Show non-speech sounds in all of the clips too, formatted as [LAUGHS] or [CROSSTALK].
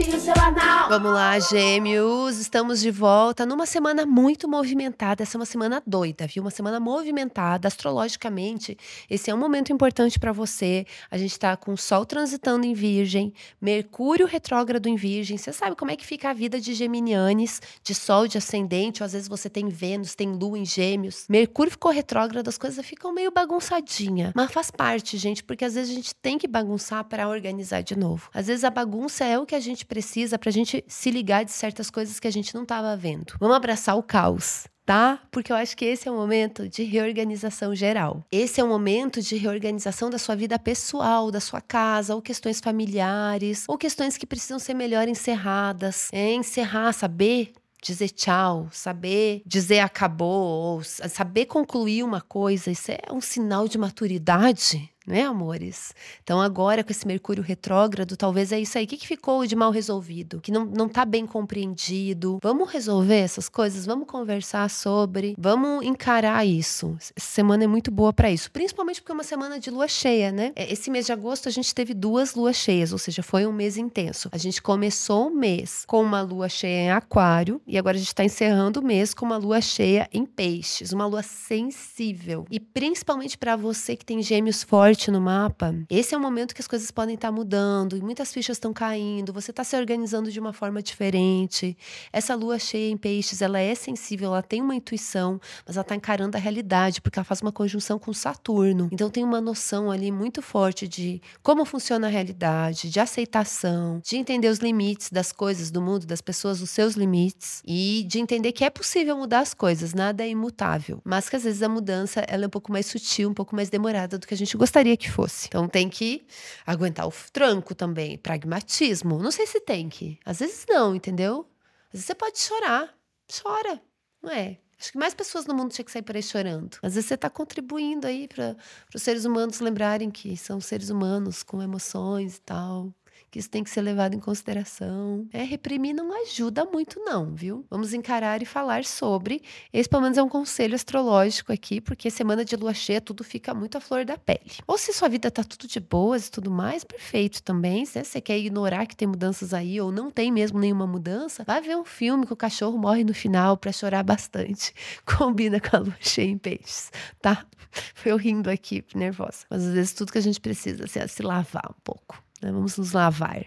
Seu anal. Vamos lá, gêmeos. Estamos de volta numa semana muito movimentada. Essa é uma semana doida, viu? Uma semana movimentada. Astrologicamente, esse é um momento importante para você. A gente tá com o Sol transitando em Virgem, Mercúrio retrógrado em Virgem. Você sabe como é que fica a vida de Geminianes, de Sol, de ascendente, ou às vezes você tem Vênus, tem Lua em Gêmeos. Mercúrio ficou retrógrado, as coisas ficam meio bagunçadinha. Mas faz parte, gente, porque às vezes a gente tem que bagunçar para organizar de novo. Às vezes a bagunça é o que a gente precisa pra gente se ligar de certas coisas que a gente não estava vendo. Vamos abraçar o caos tá? Porque eu acho que esse é o momento de reorganização geral. Esse é o momento de reorganização da sua vida pessoal, da sua casa, ou questões familiares, ou questões que precisam ser melhor encerradas. É encerrar, saber dizer tchau, saber dizer acabou, ou saber concluir uma coisa, isso é um sinal de maturidade né, amores? Então, agora com esse Mercúrio retrógrado, talvez é isso aí. O que, que ficou de mal resolvido? Que não, não tá bem compreendido? Vamos resolver essas coisas? Vamos conversar sobre? Vamos encarar isso? Essa semana é muito boa para isso, principalmente porque é uma semana de lua cheia, né? É, esse mês de agosto a gente teve duas luas cheias, ou seja, foi um mês intenso. A gente começou o mês com uma lua cheia em Aquário e agora a gente tá encerrando o mês com uma lua cheia em Peixes, uma lua sensível. E principalmente para você que tem gêmeos fortes no mapa, esse é o momento que as coisas podem estar mudando e muitas fichas estão caindo, você está se organizando de uma forma diferente. Essa lua cheia em peixes, ela é sensível, ela tem uma intuição, mas ela está encarando a realidade, porque ela faz uma conjunção com Saturno. Então tem uma noção ali muito forte de como funciona a realidade, de aceitação, de entender os limites das coisas, do mundo, das pessoas, os seus limites e de entender que é possível mudar as coisas, nada é imutável, mas que às vezes a mudança ela é um pouco mais sutil, um pouco mais demorada do que a gente gostaria gostaria que fosse. Então tem que aguentar o tranco também, pragmatismo. Não sei se tem que. Às vezes não, entendeu? Às vezes você pode chorar. Chora, não é? Acho que mais pessoas no mundo tinham que sair por aí chorando. Às vezes você está contribuindo aí para os seres humanos lembrarem que são seres humanos com emoções e tal que isso tem que ser levado em consideração. É, reprimir não ajuda muito, não, viu? Vamos encarar e falar sobre. Esse, pelo menos, é um conselho astrológico aqui, porque semana de lua cheia tudo fica muito à flor da pele. Ou se sua vida tá tudo de boas e tudo mais, perfeito também. Se você quer ignorar que tem mudanças aí ou não tem mesmo nenhuma mudança, vai ver um filme que o cachorro morre no final para chorar bastante. [LAUGHS] Combina com a lua cheia em peixes, tá? [LAUGHS] Foi eu rindo aqui, nervosa. Mas às vezes tudo que a gente precisa assim, é se lavar um pouco. Né? Vamos nos lavar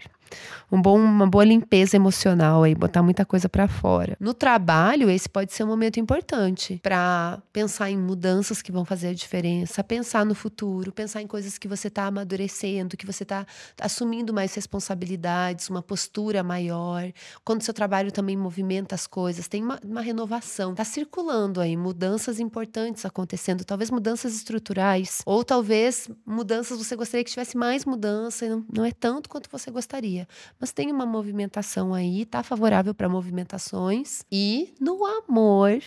um bom, uma boa limpeza emocional aí, botar muita coisa para fora. No trabalho, esse pode ser um momento importante para pensar em mudanças que vão fazer a diferença, pensar no futuro, pensar em coisas que você está amadurecendo, que você está assumindo mais responsabilidades, uma postura maior. Quando seu trabalho também movimenta as coisas, tem uma, uma renovação, está circulando aí mudanças importantes acontecendo, talvez mudanças estruturais, ou talvez mudanças você gostaria que tivesse mais mudança e não, não é tanto quanto você gostaria. Mas tem uma movimentação aí, tá favorável para movimentações. E no amor,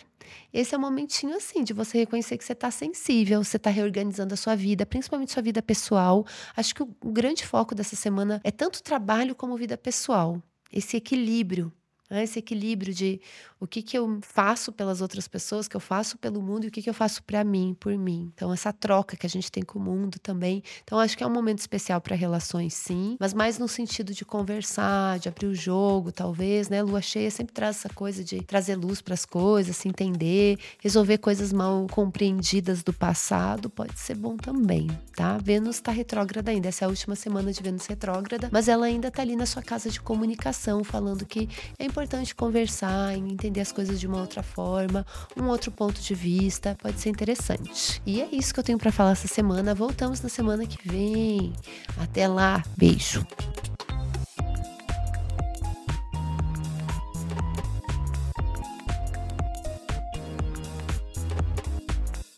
esse é um momentinho assim de você reconhecer que você está sensível, você está reorganizando a sua vida, principalmente sua vida pessoal. Acho que o, o grande foco dessa semana é tanto trabalho como vida pessoal. Esse equilíbrio né? Esse equilíbrio de o que, que eu faço pelas outras pessoas, que eu faço pelo mundo e o que, que eu faço para mim, por mim. Então, essa troca que a gente tem com o mundo também. Então, acho que é um momento especial para relações, sim, mas mais no sentido de conversar, de abrir o jogo, talvez, né? Lua cheia sempre traz essa coisa de trazer luz para as coisas, se entender, resolver coisas mal compreendidas do passado, pode ser bom também, tá? Vênus está retrógrada ainda, essa é a última semana de Vênus retrógrada, mas ela ainda está ali na sua casa de comunicação, falando que é importante importante conversar, entender as coisas de uma outra forma, um outro ponto de vista, pode ser interessante. E é isso que eu tenho para falar essa semana. Voltamos na semana que vem. Até lá, beijo.